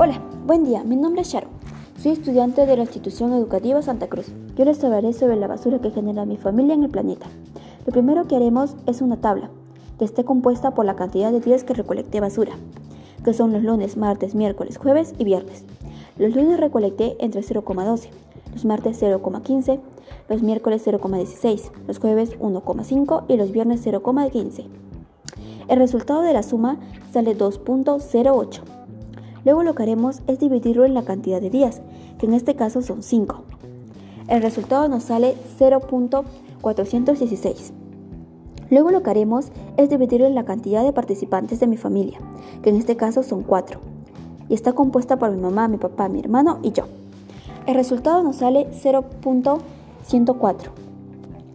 Hola, buen día, mi nombre es Sharon. Soy estudiante de la institución educativa Santa Cruz. Yo les hablaré sobre la basura que genera mi familia en el planeta. Lo primero que haremos es una tabla, que esté compuesta por la cantidad de días que recolecté basura, que son los lunes, martes, miércoles, jueves y viernes. Los lunes recolecté entre 0,12, los martes 0,15, los miércoles 0,16, los jueves 1,5 y los viernes 0,15. El resultado de la suma sale 2.08. Luego lo que haremos es dividirlo en la cantidad de días, que en este caso son 5. El resultado nos sale 0.416. Luego lo que haremos es dividirlo en la cantidad de participantes de mi familia, que en este caso son 4. Y está compuesta por mi mamá, mi papá, mi hermano y yo. El resultado nos sale 0.104.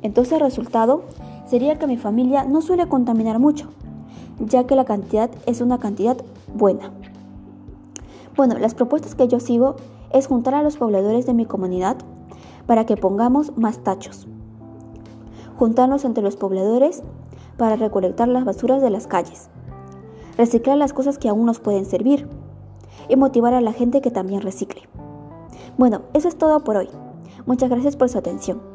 Entonces el resultado sería que mi familia no suele contaminar mucho, ya que la cantidad es una cantidad buena. Bueno, las propuestas que yo sigo es juntar a los pobladores de mi comunidad para que pongamos más tachos. Juntarnos entre los pobladores para recolectar las basuras de las calles. Reciclar las cosas que aún nos pueden servir. Y motivar a la gente que también recicle. Bueno, eso es todo por hoy. Muchas gracias por su atención.